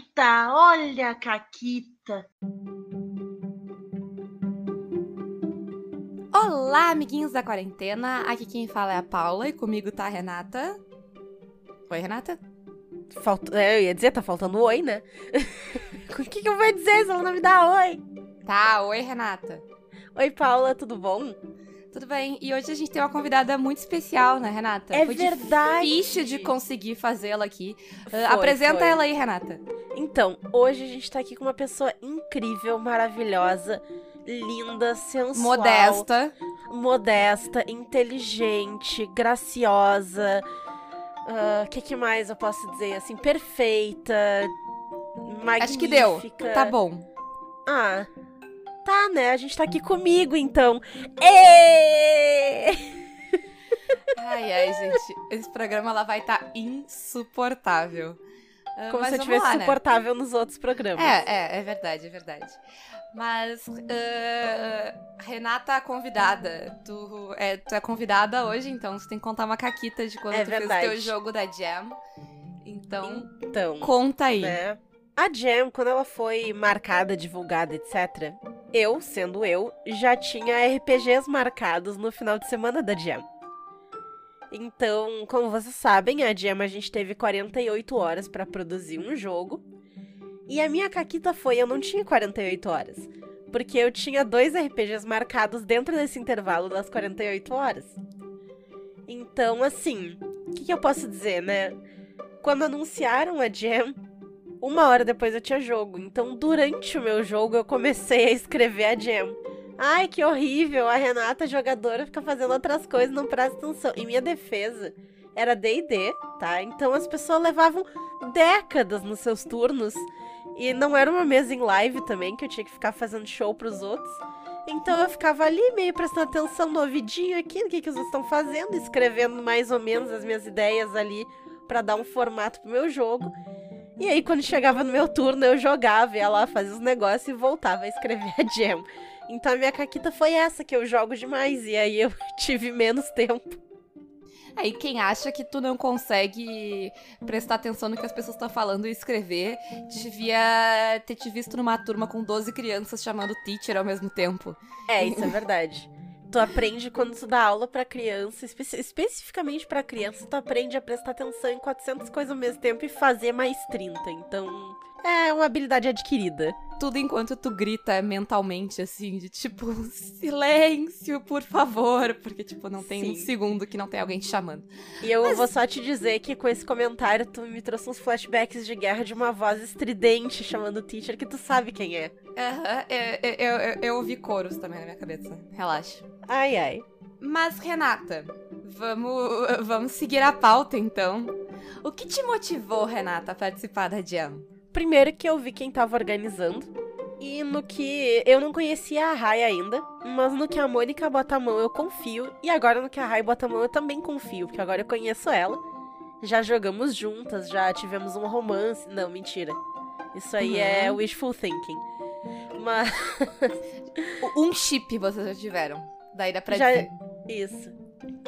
Caquita, olha a Caquita. Olá, amiguinhos da quarentena. Aqui quem fala é a Paula e comigo tá a Renata. Oi, Renata? Falta... É, eu ia dizer, tá faltando oi, né? o que, que eu vou dizer se ela não me dá oi? Tá, oi, Renata. Oi, Paula, tudo bom? Tudo bem. E hoje a gente tem uma convidada muito especial, né, Renata? É Foi verdade. difícil de conseguir fazê-la aqui. Uh, Foi, apresenta foi. ela aí, Renata. Então, hoje a gente tá aqui com uma pessoa incrível, maravilhosa, linda, sensual. Modesta. Modesta, inteligente, graciosa. O que, que mais eu posso dizer? Assim, perfeita, magnífica. Acho que deu. Tá bom. Ah, tá, né? A gente tá aqui comigo, então. Ê! Ai, ai, gente. Esse programa ela vai estar insuportável. Ah, Como se eu tivesse lá, né? suportável nos outros programas. É, é, é verdade, é verdade. Mas, ah, Renata, convidada, tu é, tu é convidada hoje, então você tem que contar uma caquita de quando É tu verdade. fez o teu jogo da Jam. Então, Então, conta aí. né? A Jam, quando ela foi marcada, divulgada, etc., eu, sendo eu, já tinha RPGs marcados no final de semana da Jam. Então, como vocês sabem, a Jam a gente teve 48 horas pra produzir um jogo. E a minha caquita foi, eu não tinha 48 horas. Porque eu tinha dois RPGs marcados dentro desse intervalo das 48 horas. Então, assim, o que, que eu posso dizer, né? Quando anunciaram a Jam, uma hora depois eu tinha jogo. Então, durante o meu jogo, eu comecei a escrever a Jam. Ai, que horrível! A Renata, jogadora, fica fazendo outras coisas, não presta atenção. Em minha defesa, era DD, tá? Então as pessoas levavam décadas nos seus turnos. E não era uma mesa em live também, que eu tinha que ficar fazendo show pros outros. Então eu ficava ali meio prestando atenção no ouvidinho aqui, no que, que outros estão fazendo, escrevendo mais ou menos as minhas ideias ali pra dar um formato pro meu jogo. E aí, quando chegava no meu turno, eu jogava, ia lá, fazia os negócios e voltava a escrever a jam. Então a minha caquita foi essa, que eu jogo demais. E aí eu tive menos tempo. Aí quem acha que tu não consegue prestar atenção no que as pessoas estão falando e escrever, devia ter te visto numa turma com 12 crianças chamando teacher ao mesmo tempo. É, isso é verdade. Tu aprende quando tu dá aula pra criança, espe especificamente pra criança, tu aprende a prestar atenção em 400 coisas ao mesmo tempo e fazer mais 30. Então, é uma habilidade adquirida. Tudo enquanto tu grita mentalmente, assim, de tipo, silêncio, por favor. Porque, tipo, não tem um Sim. segundo que não tem alguém te chamando. E eu vou só te dizer que com esse comentário tu me trouxe uns flashbacks de guerra de uma voz estridente chamando o teacher que tu sabe quem é. Aham, eu, eu, eu, eu ouvi coros também na minha cabeça. Relaxa. Ai, ai. Mas, Renata, vamos, vamos seguir a pauta então. O que te motivou, Renata, a participar da Jam? Primeiro que eu vi quem tava organizando. E no que eu não conhecia a Rai ainda, mas no que a Mônica bota a mão eu confio. E agora no que a Rai bota a mão eu também confio, porque agora eu conheço ela. Já jogamos juntas, já tivemos um romance. Não, mentira. Isso aí Uhum. é wishful thinking. Mas. Um chip vocês já tiveram. Daí dá pra Já- dizer. Isso.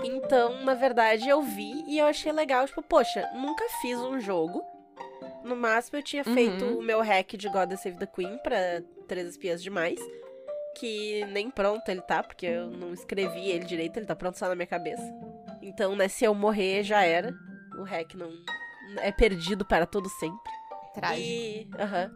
Então, na verdade, eu vi e eu achei legal. Tipo, poxa, nunca fiz um jogo. No máximo, eu tinha Uhum. feito o meu hack de God Save the Queen pra Três Espias Demais. Que nem pronto ele tá, porque eu não escrevi ele direito, ele tá pronto só na minha cabeça. Então, né, se eu morrer, já era. O hack não é perdido para todo sempre. Trágico. E. Aham.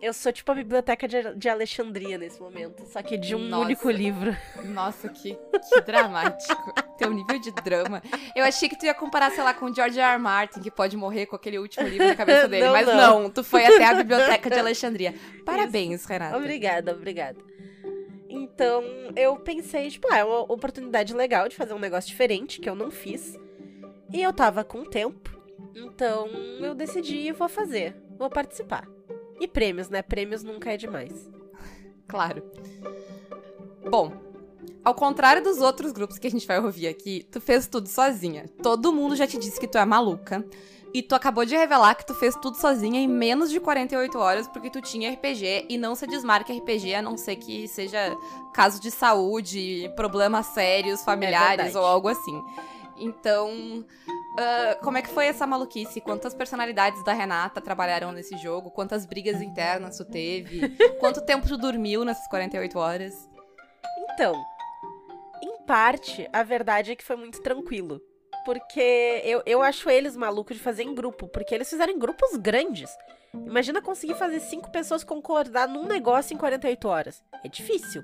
Eu sou tipo a biblioteca de, de Alexandria nesse momento, só que de um Nossa. único livro. Nossa, que, que dramático. Teu nível de drama. Eu achei que tu ia comparar, sei lá, com o George R. R. Martin, que pode morrer com aquele último livro na cabeça dele. Não, mas não. não. tu foi até a biblioteca de Alexandria. Parabéns, Renata. Obrigada, obrigada. Então, eu pensei, tipo, ah, é uma oportunidade legal de fazer um negócio diferente, que eu não fiz. E eu tava com tempo. Então, eu decidi, vou fazer. Vou participar. E prêmios, né? Prêmios nunca é demais. Claro. Bom, ao contrário dos outros grupos que a gente vai ouvir aqui, tu fez tudo sozinha. Todo mundo já te disse que tu é maluca. E tu acabou de revelar que tu fez tudo sozinha em menos de 48 horas porque tu tinha RPG e não se desmarca RPG a não ser que seja caso de saúde, problemas sérios, familiares verdade. ou algo assim. Então, Uh, como é que foi essa maluquice? Quantas personalidades da Renata trabalharam nesse jogo? Quantas brigas internas tu teve? Quanto tempo tu dormiu nessas 48 horas? Então, em parte, a verdade é que foi muito tranquilo. Porque eu, eu acho eles malucos de fazer em grupo, porque eles fizeram em grupos grandes. Imagina conseguir fazer cinco pessoas concordar num negócio em 48 horas. É difícil.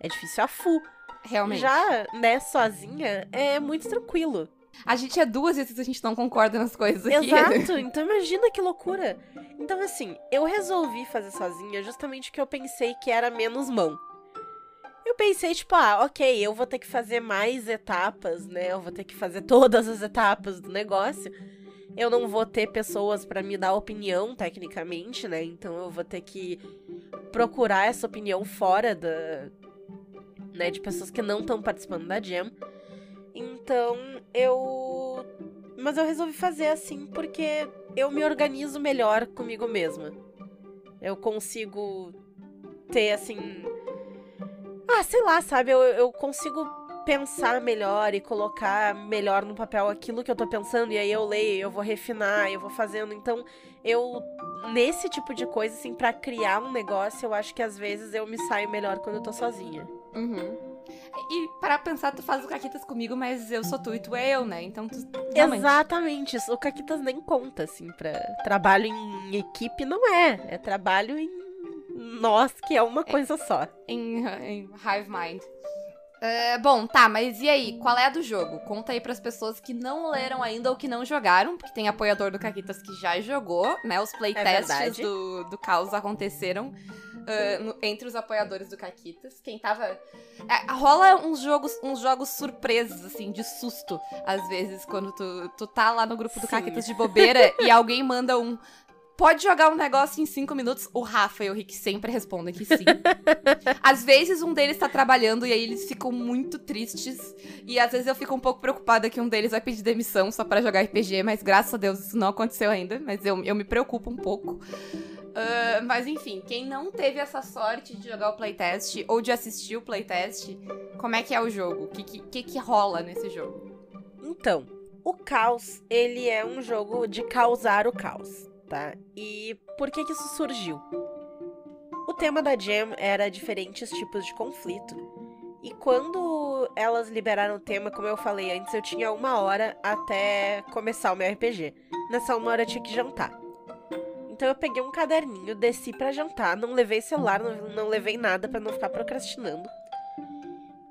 É difícil a fu. Realmente. Já, né, sozinha, é muito tranquilo. A gente é duas e a gente não concorda nas coisas aqui. Exato, então imagina que loucura. Então, assim, eu resolvi fazer sozinha justamente porque eu pensei que era menos mão. Eu pensei, tipo, ah, ok, eu vou ter que fazer mais etapas, né? Eu vou ter que fazer todas as etapas do negócio. Eu não vou ter pessoas para me dar opinião, tecnicamente, né? Então eu vou ter que procurar essa opinião fora da, né, de pessoas que não estão participando da jam. Então, eu mas eu resolvi fazer assim porque eu me organizo melhor comigo mesma. Eu consigo ter assim, ah, sei lá, sabe? Eu, eu consigo pensar melhor e colocar melhor no papel aquilo que eu tô pensando, e aí eu leio, eu vou refinar, eu vou fazendo. Então, eu, nesse tipo de coisa, assim, para criar um negócio, eu acho que às vezes eu me saio melhor quando eu tô sozinha. Uhum. E para pensar, tu faz o Caquitas comigo, mas eu sou tu e tu é eu, né? Então tu. Realmente... Exatamente. O Caquitas nem conta, assim, pra trabalho em equipe, não é. É trabalho em nós, que é uma coisa só. Em, em Hive Mind. É, bom, tá, mas e aí? Qual é a do jogo? Conta aí pras pessoas que não leram ainda ou que não jogaram, porque tem apoiador do Caquitas que já jogou, né? Os playtests é do, do Caos aconteceram. Uh, no, entre os apoiadores do Caquitas. Quem tava. É, rola uns jogos, uns jogos surpresos, assim, de susto, às vezes, quando tu, tu tá lá no grupo do Sim. Caquitas de bobeira e alguém manda um pode jogar um negócio em cinco minutos? O Rafa e o Rick sempre respondem que sim. às vezes um deles tá trabalhando e aí eles ficam muito tristes. E às vezes eu fico um pouco preocupada que um deles vai pedir demissão só para jogar RPG, mas graças a Deus isso não aconteceu ainda. Mas eu, eu me preocupo um pouco. Uh, mas enfim, quem não teve essa sorte de jogar o playtest ou de assistir o playtest, como é que é o jogo? O que, que, que rola nesse jogo? Então, o caos, ele é um jogo de causar o caos tá? E por que que isso surgiu? O tema da Jam era diferentes tipos de conflito. E quando elas liberaram o tema, como eu falei antes, eu tinha uma hora até começar o meu RPG. Nessa uma hora eu tinha que jantar. Então eu peguei um caderninho, desci para jantar, não levei celular, não, não levei nada para não ficar procrastinando.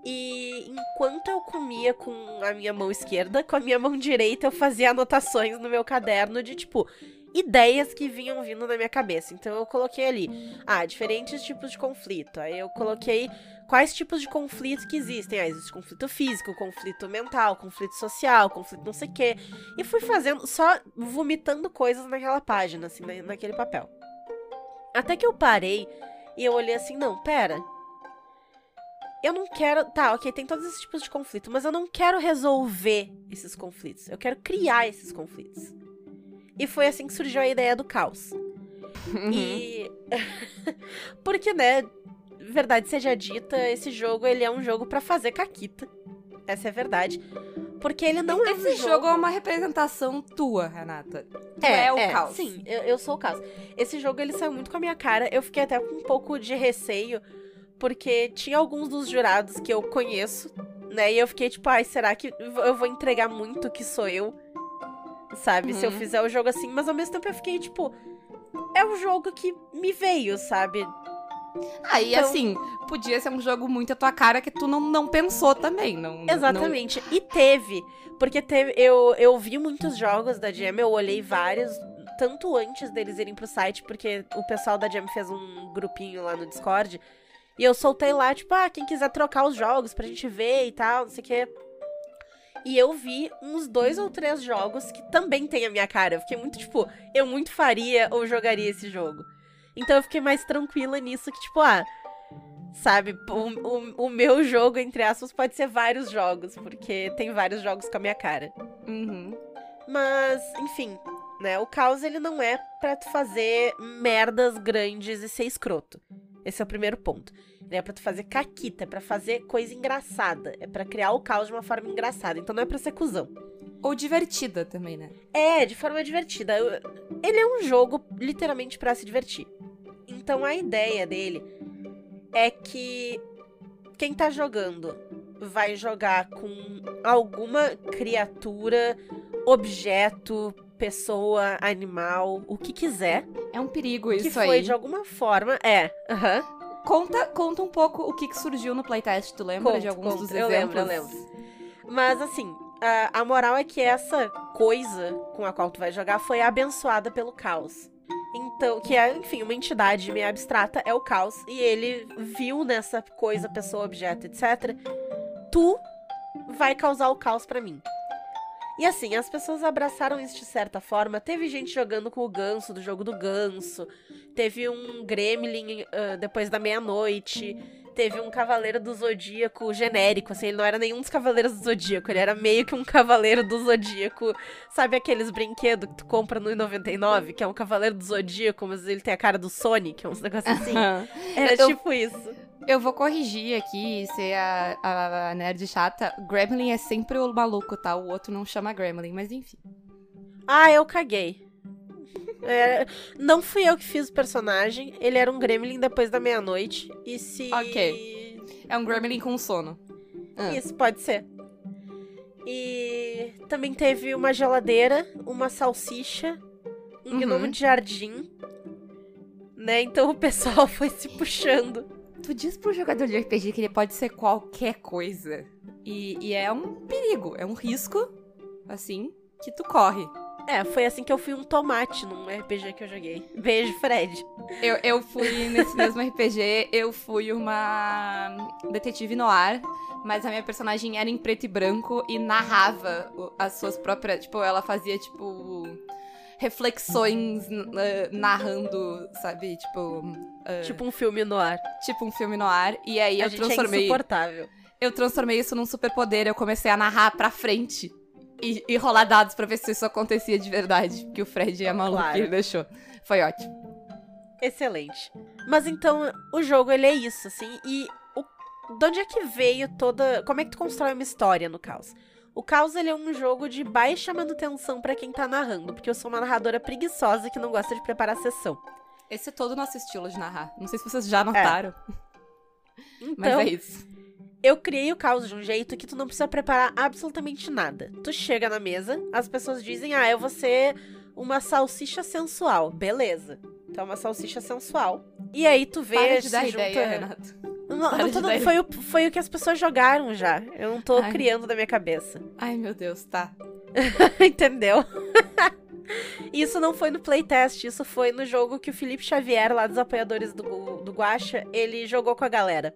E enquanto eu comia com a minha mão esquerda, com a minha mão direita eu fazia anotações no meu caderno de tipo, ideias que vinham vindo na minha cabeça. Então eu coloquei ali, ah, diferentes tipos de conflito. Aí eu coloquei quais tipos de conflito que existem. Ah, existe conflito físico, conflito mental, conflito social, conflito não sei o quê. E fui fazendo, só vomitando coisas naquela página, assim, naquele papel. Até que eu parei e eu olhei assim, não, pera. Eu não quero. Tá, ok, tem todos esses tipos de conflito, mas eu não quero resolver esses conflitos. Eu quero criar esses conflitos. E foi assim que surgiu a ideia do caos. Uhum. E. Porque, né? Verdade seja dita, esse jogo ele é um jogo para fazer caquita. Essa é a verdade. Porque ele não esse é um jogo... jogo é uma representação tua, Renata. Tu é, é o é, caos. Sim, eu, eu sou o caos. Esse jogo ele saiu muito com a minha cara. Eu fiquei até com um pouco de receio, porque tinha alguns dos jurados que eu conheço, né? E eu fiquei tipo, ai, será que eu vou entregar muito que sou eu? Sabe? Uhum. Se eu uhum. fizer o jogo assim, mas ao mesmo tempo eu fiquei, tipo, é o jogo que me veio, sabe? Ah, e então... assim, podia ser um jogo muito a tua cara que tu não, não pensou também, não. Exatamente. Não... E teve. Porque teve. Eu, eu vi muitos jogos da Jam, eu olhei vários, tanto antes deles irem pro site, porque o pessoal da Jam fez um grupinho lá no Discord. E eu soltei lá, tipo, ah, quem quiser trocar os jogos pra gente ver e tal, não sei o quê. E eu vi uns dois ou três jogos que também tem a minha cara. Eu fiquei muito, tipo, eu muito faria ou jogaria esse jogo. Então eu fiquei mais tranquila nisso que, tipo, ah, sabe, o, o, o meu jogo, entre aspas, pode ser vários jogos, porque tem vários jogos com a minha cara. Uhum. Mas, enfim, né? O caos ele não é para tu fazer merdas grandes e ser escroto. Esse é o primeiro ponto. É pra tu fazer caquita, é pra fazer coisa engraçada. É para criar o caos de uma forma engraçada. Então não é pra ser cuzão. Ou divertida também, né? É, de forma divertida. Ele é um jogo literalmente pra se divertir. Então a ideia dele é que quem tá jogando vai jogar com alguma criatura, objeto, pessoa, animal, o que quiser, É um perigo que isso foi aí. de alguma forma, é, aham, Conta, conta um pouco o que, que surgiu no playtest, tu lembra Conto, de alguns conto. dos Eu exemplos? lembro, eu lembro. Mas assim, a, a moral é que essa coisa com a qual tu vai jogar foi abençoada pelo caos. Então, que é, enfim, uma entidade meio abstrata, é o caos. E ele viu nessa coisa, pessoa, objeto, etc. Tu vai causar o caos pra mim. E assim, as pessoas abraçaram isso de certa forma. Teve gente jogando com o ganso do jogo do ganso. Teve um gremlin ah, depois da meia-noite. Teve um cavaleiro do zodíaco genérico, assim, ele não era nenhum dos cavaleiros do zodíaco, ele era meio que um cavaleiro do zodíaco. Sabe aqueles brinquedos que tu compra no 99, que é um cavaleiro do zodíaco, mas ele tem a cara do Sonic, uns negócios assim? Era Eu- tipo isso. Eu vou corrigir aqui, ser a, a, a nerd chata. Gremlin é sempre o maluco, tá? O outro não chama Gremlin, mas enfim. Ah, eu caguei. É, não fui eu que fiz o personagem, ele era um gremlin depois da meia-noite. E se. Ok. É um Gremlin com sono. Ah. Isso, pode ser. E também teve uma geladeira, uma salsicha, um Uhum. gnomo de jardim. Né? Então o pessoal foi se puxando. Tu diz pro jogador de RPG que ele pode ser qualquer coisa. E, e é um perigo, é um risco, assim, que tu corre. É, foi assim que eu fui um tomate num RPG que eu joguei. Beijo, Fred. Eu, eu fui nesse mesmo RPG, eu fui uma detetive no ar, mas a minha personagem era em preto e branco e narrava as suas próprias. Tipo, ela fazia, tipo. Reflexões eh, narrando, sabe? Tipo. eh, Tipo um filme no ar. tipo um filme no ar. E aí a eu é transformei. insuportável. eu transformei isso num superpoder. Eu comecei a narrar pra frente e, e rolar dados pra ver se isso acontecia de verdade. Porque o Fred é maluco Claro. e ele deixou. Foi ótimo. Excelente. Mas então, o jogo, ele é isso, assim, e o... de onde é que veio toda... Como é que tu constrói uma história no Caos? O Caos, ele é um jogo de baixa manutenção pra quem tá narrando, porque eu sou uma narradora preguiçosa que não gosta de preparar a sessão. Esse é todo o nosso estilo de narrar. Não sei se vocês já notaram, mas Então, é isso. eu criei o Caos de um jeito que tu não precisa preparar absolutamente nada. Tu chega na mesa, as pessoas dizem, ah, eu vou ser uma salsicha sensual. Beleza. Então, uma salsicha sensual. E aí tu vê... Para de dar junta... ideia, Renato. Não, não tô- dar foi, o, foi o que as pessoas jogaram já. Eu não tô Ai. criando da minha cabeça. Ai, meu Deus, tá. Entendeu? isso não foi no playtest, isso foi no jogo que o Felipe Xavier, lá dos apoiadores do, do Guacha, ele jogou com a galera.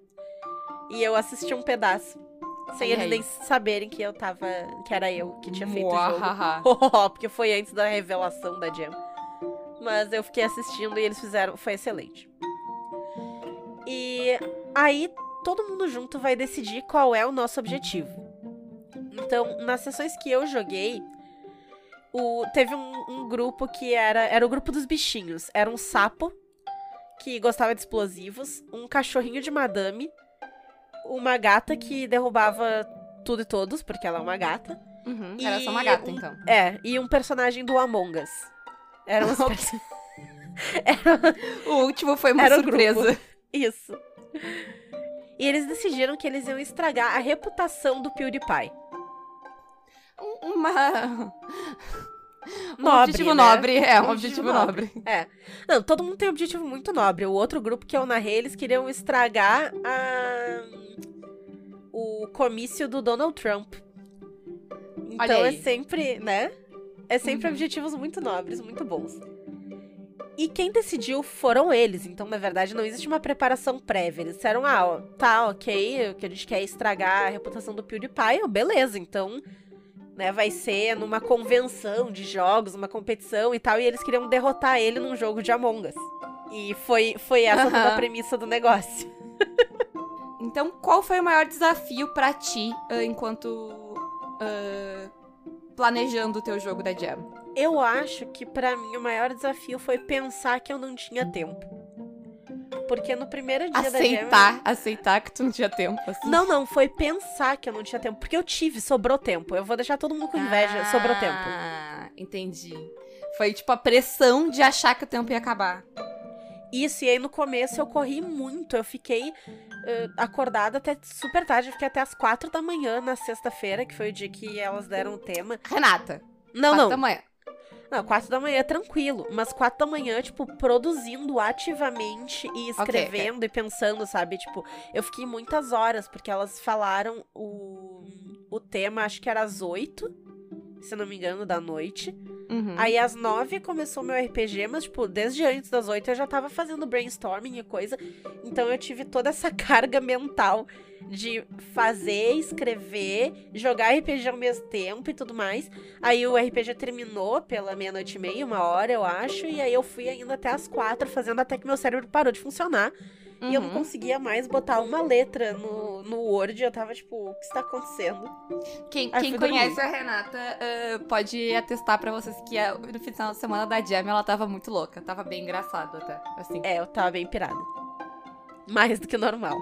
E eu assisti um pedaço. Sem eles nem saberem que eu tava. que era eu que tinha feito o jogo. Porque foi antes da revelação da Jam. Mas eu fiquei assistindo e eles fizeram. Foi excelente. E aí todo mundo junto vai decidir qual é o nosso objetivo. Então, nas sessões que eu joguei, o, teve um, um grupo que era. Era o grupo dos bichinhos. Era um sapo que gostava de explosivos, um cachorrinho de madame, uma gata que derrubava tudo e todos, porque ela é uma gata. Uhum, Era só uma E gata, então. É, e um personagem do Among Us. Era um Era O último foi uma surpresa. Isso. E eles decidiram que eles iam estragar a reputação do PewDiePie. Um- Uma... Um Nobre, objetivo né? nobre, é, um Um objetivo objetivo nobre. É. Não, todo mundo tem um objetivo muito nobre. O outro grupo que eu narrei, eles queriam estragar a... o comício do Donald Trump. Então é sempre, né? É sempre Uhum. objetivos muito nobres, muito bons. E quem decidiu foram eles. Então, na verdade, não existe uma preparação prévia. Eles disseram, ah, ó, tá, ok, o que a gente quer é estragar a reputação do PewDiePie. Beleza, então, né, vai ser numa convenção de jogos, uma competição e tal. E eles queriam derrotar ele num jogo de Among Us. E foi, foi essa toda a premissa do negócio. Então, qual foi o maior desafio pra ti ah, enquanto ah, planejando o teu jogo da Jam? Eu acho que pra mim o maior desafio foi pensar que eu não tinha tempo. porque no primeiro dia da Aceitar, Jam... aceitar que tu não tinha tempo, assim. Não, não, foi pensar que eu não tinha tempo. Porque eu tive, sobrou tempo. Eu vou deixar todo mundo com inveja, sobrou tempo. Ah, entendi. Foi tipo a pressão de achar que o tempo ia acabar. Isso, e aí no começo eu corri muito. Eu fiquei uh, acordada até super tarde. Eu fiquei até as quatro da manhã na sexta-feira, que foi o dia que elas deram o tema. Renata. Não, quatro não. da manhã. Não, quatro da manhã é tranquilo. Mas quatro da manhã, tipo, produzindo ativamente e escrevendo ok. e pensando, sabe? Tipo, eu fiquei muitas horas, porque elas falaram o, o tema, acho que era às oito, se não me engano, da noite. Uhum. Aí às nove começou meu RPG, mas, tipo, desde antes das oito eu já tava fazendo brainstorming e coisa. Então eu tive toda essa carga mental de fazer, escrever, jogar RPG ao mesmo tempo e tudo mais. Aí o RPG terminou pela meia-noite e meia, uma hora, eu acho. E aí eu fui ainda até as quatro, fazendo até que meu cérebro parou de funcionar. E eu não Uhum. conseguia mais botar uma letra no, no Word. Eu tava tipo, o que está acontecendo? Quem, quem conhece a Renata ah, pode atestar pra vocês que a- no final de semana da Jam ela tava muito louca. Tava bem engraçado até. Assim. É, eu tava bem pirada. Mais do que normal.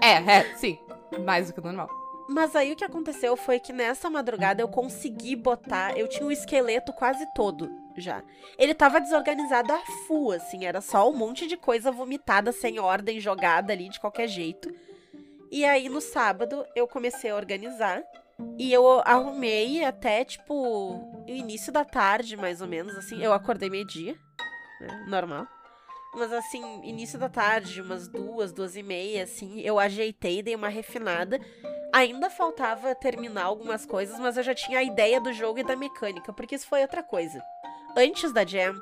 É, é, sim. Mais do que normal. Mas aí o que aconteceu foi que nessa madrugada eu consegui botar. Eu tinha o esqueleto quase todo já. Ele tava desorganizado a full, assim. Era só um monte de coisa vomitada, sem ordem, jogada ali de qualquer jeito. E aí no sábado eu comecei a organizar. E eu arrumei até, tipo, o início da tarde, mais ou menos, assim. Eu acordei meio-dia, né? Normal. Mas assim, início da tarde, umas duas, duas e meia, assim, eu ajeitei, dei uma refinada. Ainda faltava terminar algumas coisas, mas eu já tinha a ideia do jogo e da mecânica, porque isso foi outra coisa. Antes da Jam,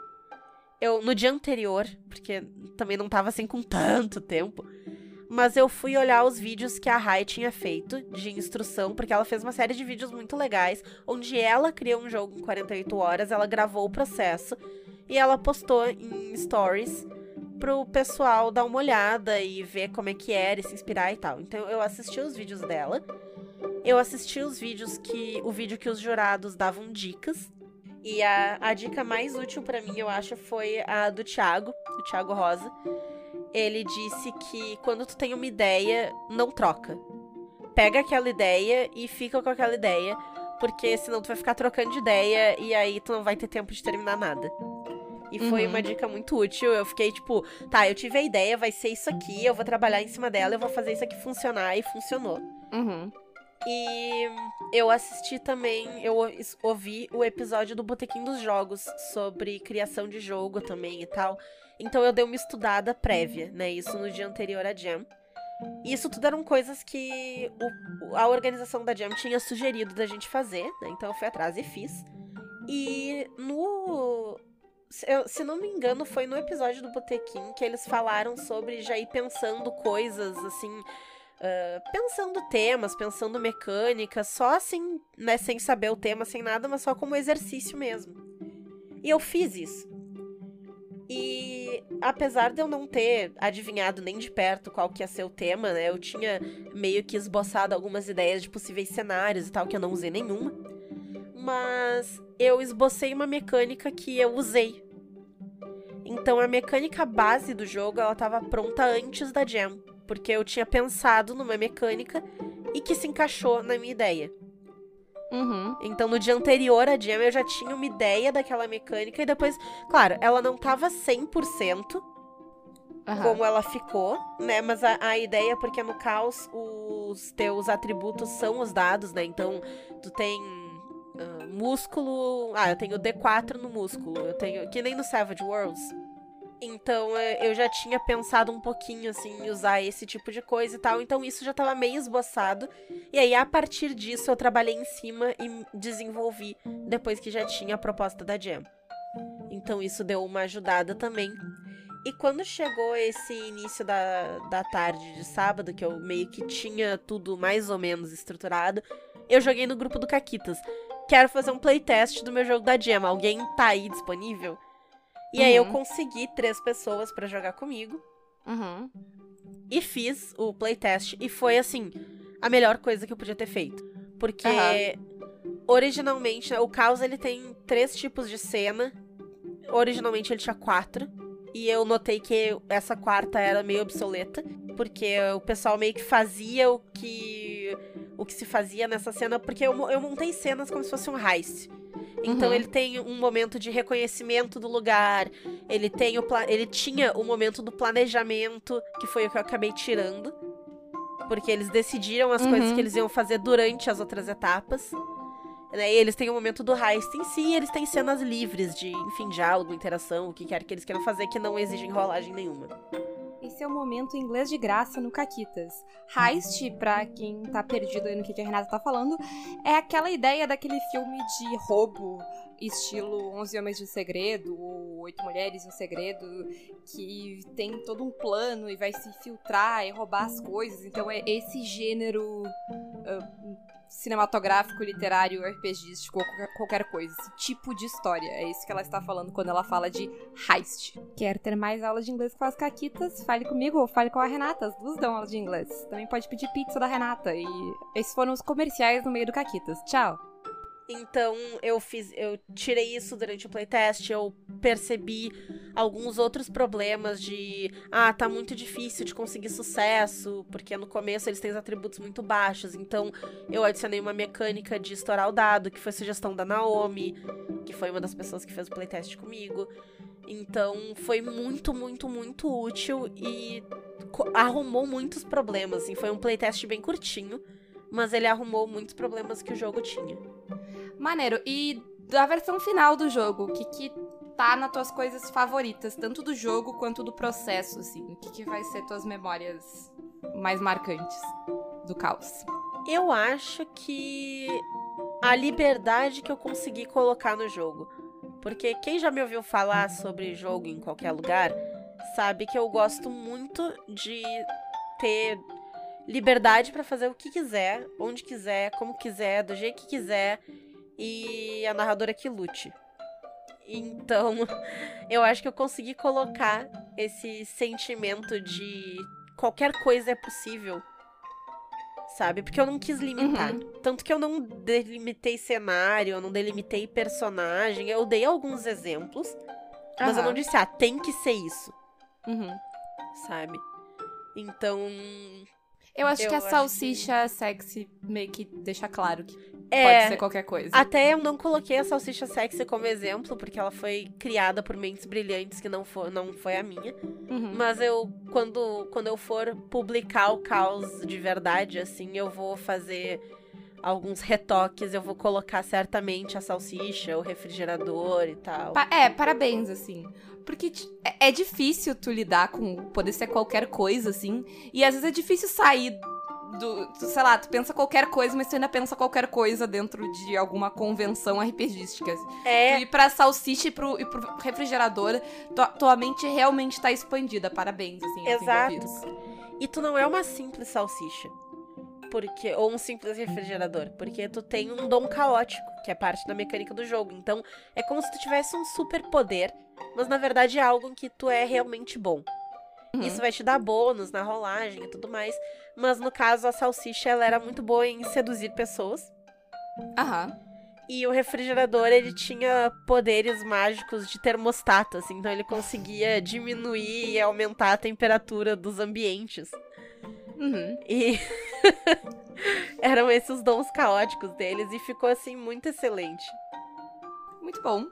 eu, no dia anterior, porque também não tava assim com tanto tempo, mas eu fui olhar os vídeos que a Rai tinha feito de instrução, porque ela fez uma série de vídeos muito legais, onde ela criou um jogo em 48 horas, ela gravou o processo e ela postou em stories pro pessoal dar uma olhada e ver como é que era e se inspirar e tal. Então eu assisti os vídeos dela. Eu assisti os vídeos que. o vídeo que os jurados davam dicas. E a, a dica mais útil pra mim, eu acho, foi a do Thiago, do Thiago Rosa. Ele disse que quando tu tem uma ideia, não troca. Pega aquela ideia e fica com aquela ideia, porque senão tu vai ficar trocando de ideia e aí tu não vai ter tempo de terminar nada. E foi Uhum. uma dica muito útil. Eu fiquei tipo, tá, eu tive a ideia, vai ser isso aqui, eu vou trabalhar em cima dela, eu vou fazer isso aqui funcionar e funcionou. Uhum. E eu assisti também, eu ouvi o episódio do Botequim dos Jogos sobre criação de jogo também e tal. Então eu dei uma estudada prévia, né? Isso no dia anterior à Jam. E isso tudo eram coisas que o- a organização da Jam tinha sugerido da gente fazer, né? Então eu fui atrás e fiz. E no. Se, eu- se não me engano, foi no episódio do Botequim que eles falaram sobre já ir pensando coisas assim. ah, pensando temas, pensando mecânicas, só assim, né, sem saber o tema, sem nada, mas só como exercício mesmo. E eu fiz isso. E apesar de eu não ter adivinhado nem de perto qual que ia ser o tema, né, eu tinha meio que esboçado algumas ideias de possíveis cenários e tal, que eu não usei nenhuma. Mas eu esbocei uma mecânica que eu usei. Então a mecânica base do jogo, ela tava pronta antes da Jam porque eu tinha pensado numa mecânica e que se encaixou na minha ideia. Uhum. Então, no dia anterior à Jam, eu já tinha uma ideia daquela mecânica e depois, claro, ela não tava 100% Aham. como ela ficou, né? Mas a, a ideia, porque no caos os teus atributos são os dados, né? Então, tu tem ah, músculo. Ah, eu tenho D4 no músculo. Eu tenho. Que nem no Savage Worlds. Então eh, eu já tinha pensado um pouquinho assim em usar esse tipo de coisa e tal, então isso já tava meio esboçado. E aí a partir disso eu trabalhei em cima e desenvolvi depois que já tinha a proposta da Jam. Então isso deu uma ajudada também. E quando chegou esse início da, da tarde de sábado, que eu meio que tinha tudo mais ou menos estruturado, eu joguei no grupo do Caquitas. Quero fazer um playtest do meu jogo da Jam. Alguém tá aí disponível? E aí eu Uhum. consegui três pessoas pra jogar comigo Uhum. e fiz o playtest e foi assim a melhor coisa que eu podia ter feito, porque Aham. originalmente né, o Caos ele tem três tipos de cena. Originalmente ele tinha quatro E eu notei que essa quarta era meio obsoleta, porque o pessoal meio que fazia o que o que se fazia nessa cena, porque eu, eu montei cenas como se fosse um heist. Então Uhum. ele tem um momento de reconhecimento do lugar, ele tem o ele tinha o momento do planejamento, que foi o que eu acabei tirando. Porque eles decidiram as Uhum. coisas que eles iam fazer durante as outras etapas. Né? E eles têm o momento do heist em si, e eles têm cenas livres de, enfim, diálogo, interação, o que quer que eles queiram fazer que não exige enrolagem nenhuma. Esse é o momento inglês de graça no Caquitas. Heist, pra quem tá perdido aí no que a Renata tá falando, é aquela ideia daquele filme de roubo, estilo 11 Homens de Segredo, ou Oito Mulheres em Segredo, que tem todo um plano e vai se filtrar e roubar as coisas. Então é esse gênero ah, cinematográfico, literário, RPGístico, ou qualquer, coisa. Esse tipo de história. É isso que ela está falando quando ela fala de heist. Quer ter mais aulas de inglês com as Caquitas? Fale comigo ou fale com a Renata. As duas dão aulas de inglês. Também pode pedir pizza da Renata. E esses foram os comerciais no meio do Caquitas. Tchau. Então eu fiz, eu tirei isso durante o playtest, eu percebi alguns outros problemas de, ah, tá muito difícil de conseguir sucesso, porque no começo eles têm os atributos muito baixos. Então eu adicionei uma mecânica de estourar o dado, que foi sugestão da Naomi, que foi uma das pessoas que fez o playtest comigo. Então foi muito, muito, muito útil e arrumou muitos problemas. Assim, foi um playtest bem curtinho, mas ele arrumou muitos problemas que o jogo tinha. Maneiro. E da versão final do jogo, o que que tá nas tuas coisas favoritas? Tanto do jogo quanto do processo, assim. O que que vai ser tuas memórias mais marcantes do caos? Eu acho que a liberdade que eu consegui colocar no jogo. Porque quem já me ouviu falar sobre jogo em qualquer lugar sabe que eu gosto muito de ter liberdade pra fazer o que quiser, onde quiser, como quiser, do jeito que quiser e a narradora que lute. Então, eu acho que eu consegui colocar esse sentimento de qualquer coisa é possível sabe? Porque eu não quis limitar. Tanto que eu não delimitei cenário, eu não delimitei personagem. Eu dei alguns exemplos, mas eu Aham. não disse, ah, tem que ser isso, Uhum. sabe? Então. Eu acho Eu que a acho salsicha sexy meio que deixa claro que É. pode ser qualquer coisa. Até eu não coloquei a salsicha sexy como exemplo, porque ela foi criada por mentes brilhantes que não foi, não foi a minha. Uhum. Mas eu, quando, quando eu for publicar o caos de verdade, assim, eu vou fazer alguns retoques, eu vou colocar certamente a salsicha, o refrigerador e tal. Pa- é, parabéns, assim. Porque é, é difícil tu lidar com poder ser qualquer coisa, assim. E às vezes é difícil sair do. tu, sei lá, tu pensa qualquer coisa, mas tu ainda pensa qualquer coisa dentro de alguma convenção RPGística. Tu É, ir pra salsicha e pro, e pro refrigerador, tua, tua mente realmente tá expandida. Parabéns, assim, Exato. e tu não é uma simples salsicha. Porque, ou um simples refrigerador. Porque tu tem um dom caótico, que é parte da mecânica do jogo. Então, é como se tu tivesse um super poder, mas na verdade é algo em que tu é realmente bom. Uhum. Isso vai te dar bônus na rolagem e tudo mais. Mas no caso, a salsicha ela era muito boa em seduzir pessoas. Aham. E o refrigerador, ele tinha poderes mágicos de termostato, assim. Então ele conseguia diminuir e aumentar a temperatura dos ambientes. Uhum. E eram esses dons caóticos deles e ficou assim muito excelente. Muito bom.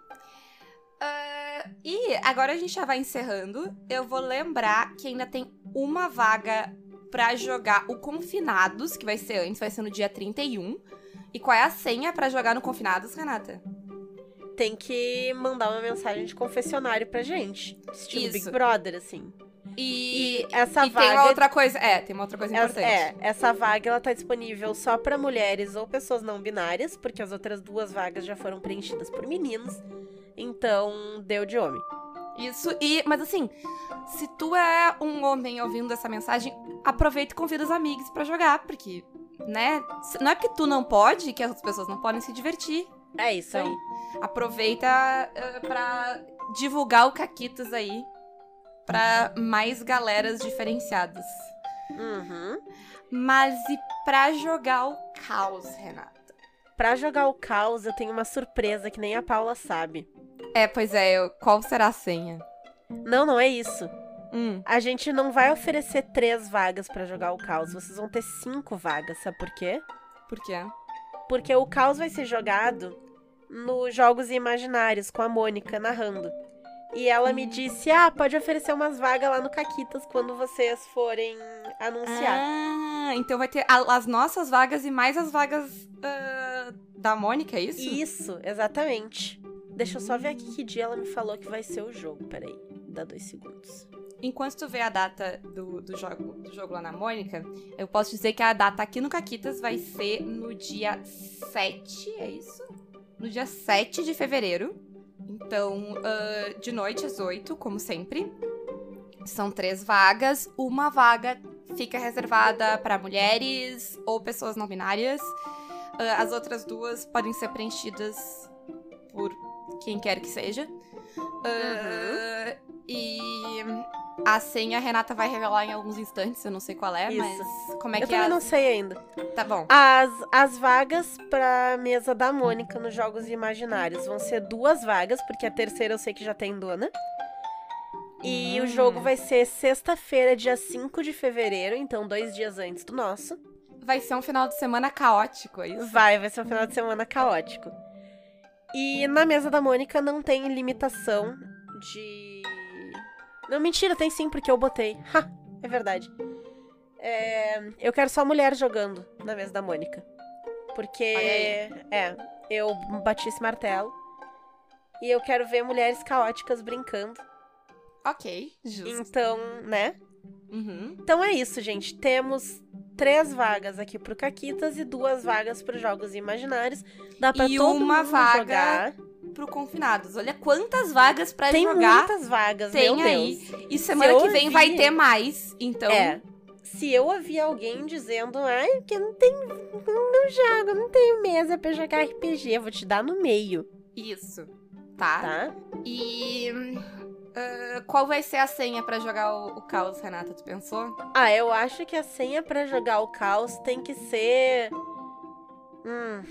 Ah, e agora a gente já vai encerrando. Eu vou lembrar que ainda tem uma vaga pra jogar o Confinados, que vai ser antes, vai ser no dia 31. E qual é a senha pra jogar no Confinados, Renata? Tem que mandar uma mensagem de confessionário pra gente. Estilo Isso. Big Brother, assim. E, E essa e vaga. tem uma outra coisa. É, tem uma outra coisa essa, importante. é, essa vaga ela tá disponível só pra mulheres ou pessoas não binárias, porque as outras duas vagas já foram preenchidas por meninos. Então, deu de homem. Isso, e. Mas assim, se tu é um homem ouvindo essa mensagem, aproveita e convida os amigos pra jogar, porque, né? Não é porque tu não pode que as outras pessoas não podem se divertir. É isso Então, aí. aproveita eh, pra divulgar o Caquitas aí pra mais galeras diferenciadas. Uhum. Mas e pra jogar o caos, Renata? Pra jogar o caos, eu tenho uma surpresa que nem a Paula sabe. É, pois é, eu- qual será a senha? Não, não é isso. Hum, A gente não vai oferecer três vagas pra jogar o caos. Vocês vão ter cinco vagas, sabe por quê? por quê? Porque o caos vai ser jogado nos Jogos Imaginários, com a Mônica narrando. E ela me disse: ah, pode oferecer umas vagas lá no Caquitas quando vocês forem anunciar. Ah, então vai ter as nossas vagas e mais as vagas ah, da Mônica, é isso? Isso, exatamente. Deixa eu só ver aqui que dia ela me falou que vai ser o jogo. Peraí, dá dois segundos. Enquanto tu vê a data do, do, jogo, do jogo lá na Mônica, eu posso dizer que a data aqui no Caquitas vai ser no dia 7, é isso? No dia 7 de fevereiro. Então, ah, de noite às 8, como sempre. São três vagas. Uma vaga fica reservada para mulheres ou pessoas não binárias. Ah, as outras duas podem ser preenchidas por quem quer que seja. Ah, E a senha a Renata vai revelar em alguns instantes, eu não sei qual é, Isso. mas como é eu que é? também as- não sei ainda. Tá bom. As, as vagas pra mesa da Mônica nos Jogos Imaginários vão ser duas vagas, porque a terceira eu sei que já tem dona. E o Hum. jogo vai ser sexta-feira, dia 5 de fevereiro, então dois dias antes do nosso. Vai ser um final de semana caótico, é isso? Vai, vai ser um final de semana caótico. E na mesa da Mônica não tem limitação de. Não, mentira, tem sim, porque eu botei. Ha, é verdade. É, eu quero só mulher jogando na mesa da Mônica. Porque. É, eu bati esse martelo. E eu quero ver mulheres caóticas brincando. Ok, justo. Então, né? Uhum. Então é isso, gente. Temos três vagas aqui pro Caquitas e duas vagas para Jogos Imaginários. Dá pra E todo uma mundo vaga jogar. Pro Confinados. Olha quantas vagas pra Tem jogar. muitas vagas, tem meu aí. Deus. E semana que vem ouvir- vai ter mais. Então, É. Se eu ouvir alguém dizendo, ai, porque não tem. Não jogo, não tenho mesa pra jogar RPG, eu vou te dar no meio, isso. Tá? tá? E. ah, qual vai ser a senha pra jogar o, o caos, Renata? Tu pensou? Ah, eu acho que a senha pra jogar o caos tem que ser. Hum,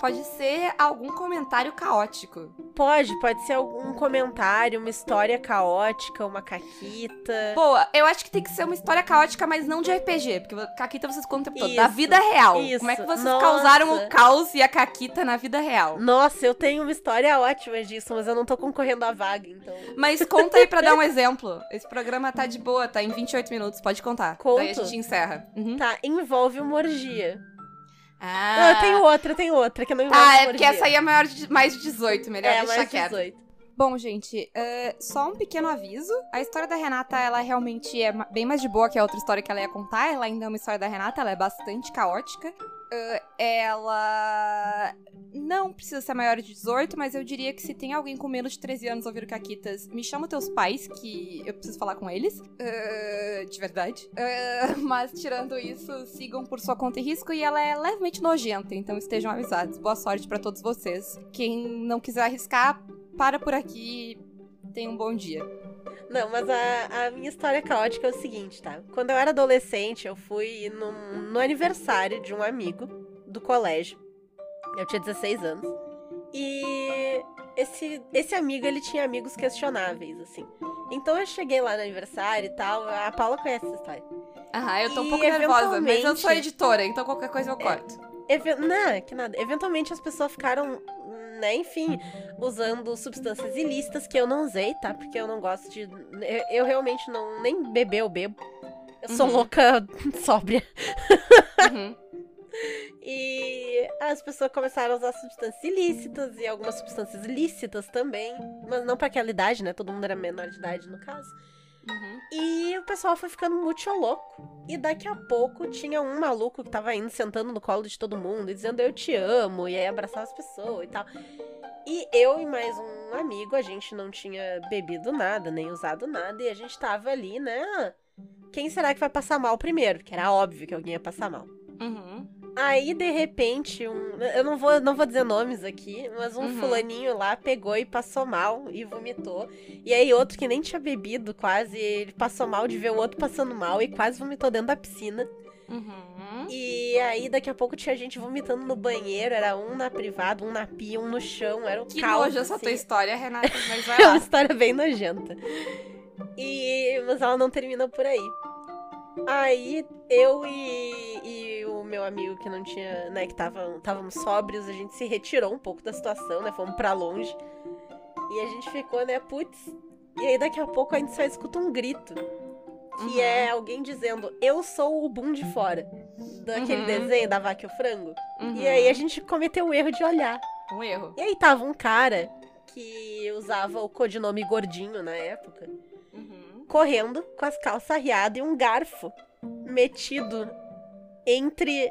Pode ser algum comentário caótico. pode, pode ser algum comentário, uma história caótica, uma caquita. Boa, eu acho que tem que ser uma história caótica, mas não de RPG, porque Caquita vocês contam o tempo todo. Da vida real. isso. Como é que vocês Nossa. causaram o caos e a Caquita na vida real? Nossa, eu tenho uma história ótima disso, mas eu não tô concorrendo à vaga, então. Mas conta aí pra dar um exemplo. Esse programa tá de boa, tá em 28 minutos, pode contar. Conto. Daí a gente encerra. Uhum. Tá, envolve uma orgia. Ah, Não, eu tenho outra, eu tenho outra, que não envolve Ah, é porque essa aí é maior de, mais de 18, melhor é, deixar mais quieto. 18. Bom, gente, é, só um pequeno aviso. A história da Renata, ela realmente é bem mais de boa que a outra história que ela ia contar. Ela ainda é uma história da Renata, ela é bastante caótica. É, ela não precisa ser maior de 18, mas eu diria que se tem alguém com menos de 13 anos ouvir o Caquitas, me chama teus pais, que eu preciso falar com eles. É, de verdade. É, mas tirando isso, sigam por sua conta e risco. E ela é levemente nojenta, então estejam avisados. Boa sorte pra todos vocês. Quem não quiser arriscar, para por aqui. Tenha um bom dia. Não, mas a, a minha história caótica é o seguinte, tá? Quando eu era adolescente, eu fui num- no aniversário de um amigo do colégio. Eu tinha 16 anos. E esse, esse amigo, ele tinha amigos questionáveis, assim. Então eu cheguei lá no aniversário e tal. A Paula conhece essa história. Aham, eu tô um E pouco nervosa, mas eu sou editora, então qualquer coisa eu corto. Even... Não, que nada. Eventualmente as pessoas ficaram, né, enfim, usando substâncias ilícitas que eu não usei, tá? Porque eu não gosto de. Eu, eu realmente não. Nem beber eu bebo. Eu sou Uhum. louca sóbria. Uhum. E as pessoas começaram a usar substâncias ilícitas e algumas substâncias lícitas também. Mas não pra aquela idade, né? Todo mundo era menor de idade no caso. Uhum. E o pessoal foi ficando muito louco. E daqui a pouco tinha um maluco que tava indo sentando no colo de todo mundo e dizendo eu te amo, e aí abraçava as pessoas e tal. E eu e mais um amigo, a gente não tinha bebido nada, nem usado nada, e a gente tava ali, né? Quem será que vai passar mal primeiro? Porque era óbvio que alguém ia passar mal. Uhum. Aí, de repente, um. Eu não vou, não vou dizer nomes aqui, mas um Uhum. fulaninho lá pegou e passou mal e vomitou. E aí, outro que nem tinha bebido quase, ele passou mal de ver o outro passando mal e quase vomitou dentro da piscina. Uhum. E aí, daqui a pouco tinha gente vomitando no banheiro. Era um na privada, um na pia, um no chão. Era um Que caos. nojo essa tua assim. história, Renata, mas vai É uma lá. história bem nojenta. E... Mas ela não termina por aí. Aí eu e, e o meu amigo que não tinha, né, que tava, estávamos sóbrios, a gente se retirou um pouco da situação, né? Fomos pra longe. E a gente ficou, né, putz. E aí daqui a pouco a gente só escuta um grito. Que Uhum. é alguém dizendo, eu sou o boom de fora. Daquele Uhum. desenho da vaca e o frango. Uhum. E aí a gente cometeu o erro de olhar. Um erro. E aí tava um cara que usava o codinome Gordinho na época, Uhum. Correndo com as calças arriadas e um garfo metido entre.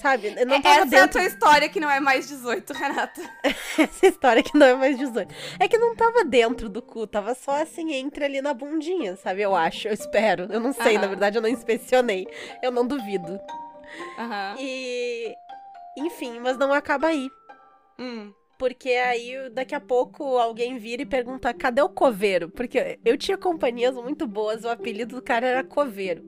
Sabe? Eu não tava Essa é a dentro tua história que não é mais 18, Renata. dessa história que não é mais 18. É que não tava dentro do cu, tava só assim, entre ali na bundinha, sabe? Eu acho, eu espero. Eu não sei, Aham. na verdade eu não inspecionei. Eu não duvido. Aham. E. Enfim, mas não acaba aí. Hum. Porque aí, daqui a pouco, alguém vira e pergunta: cadê o coveiro? Porque eu tinha companhias muito boas, o apelido do cara era coveiro.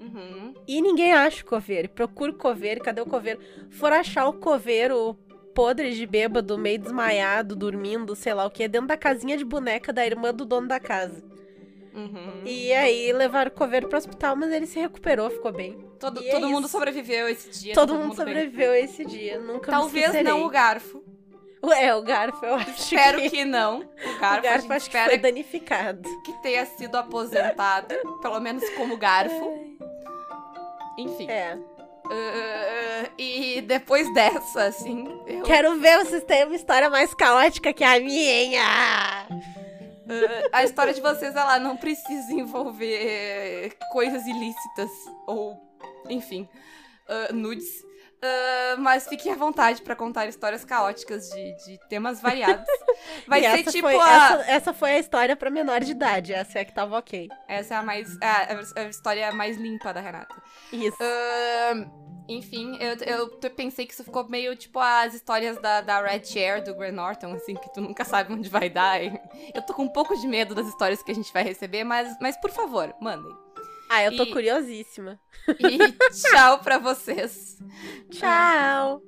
Uhum. E ninguém acha o coveiro. Procura o coveiro, cadê o coveiro? For achar o coveiro podre de bêbado, meio desmaiado, dormindo, sei lá o que, dentro da casinha de boneca da irmã do dono da casa. Uhum. E aí levaram o coveiro pro hospital, mas ele se recuperou, ficou bem. Todo, é todo mundo isso. sobreviveu esse dia. Todo, mundo bem. sobreviveu a esse dia. Nunca Talvez não o garfo. É, o garfo, eu acho Espero que... que não. O O garfo, a garfo gente acho que foi danificado. que tenha sido aposentado, pelo menos como garfo. Enfim. É. Uh, e depois dessa, assim, eu, Quero ver vocês terem uma história mais caótica que a minha. uh, a história de vocês, ela não precisa envolver coisas ilícitas ou, enfim, uh, nudes. Uh, mas fiquem à vontade pra contar histórias caóticas de, de temas variados. Vai ser tipo foi, a. Essa, essa foi a história pra menor de idade. Essa é a que tava ok. Essa é a mais. A, a história mais limpa da Renata. Isso. Ahn, enfim, eu, eu pensei que isso ficou meio tipo as histórias da, da Red Chair do Grant Norton, assim, que tu nunca sabe onde vai dar. Eu tô com um pouco de medo das histórias que a gente vai receber, mas, mas por favor, mandem. Ah, eu tô e- curiosíssima. E tchau pra vocês. Tchau.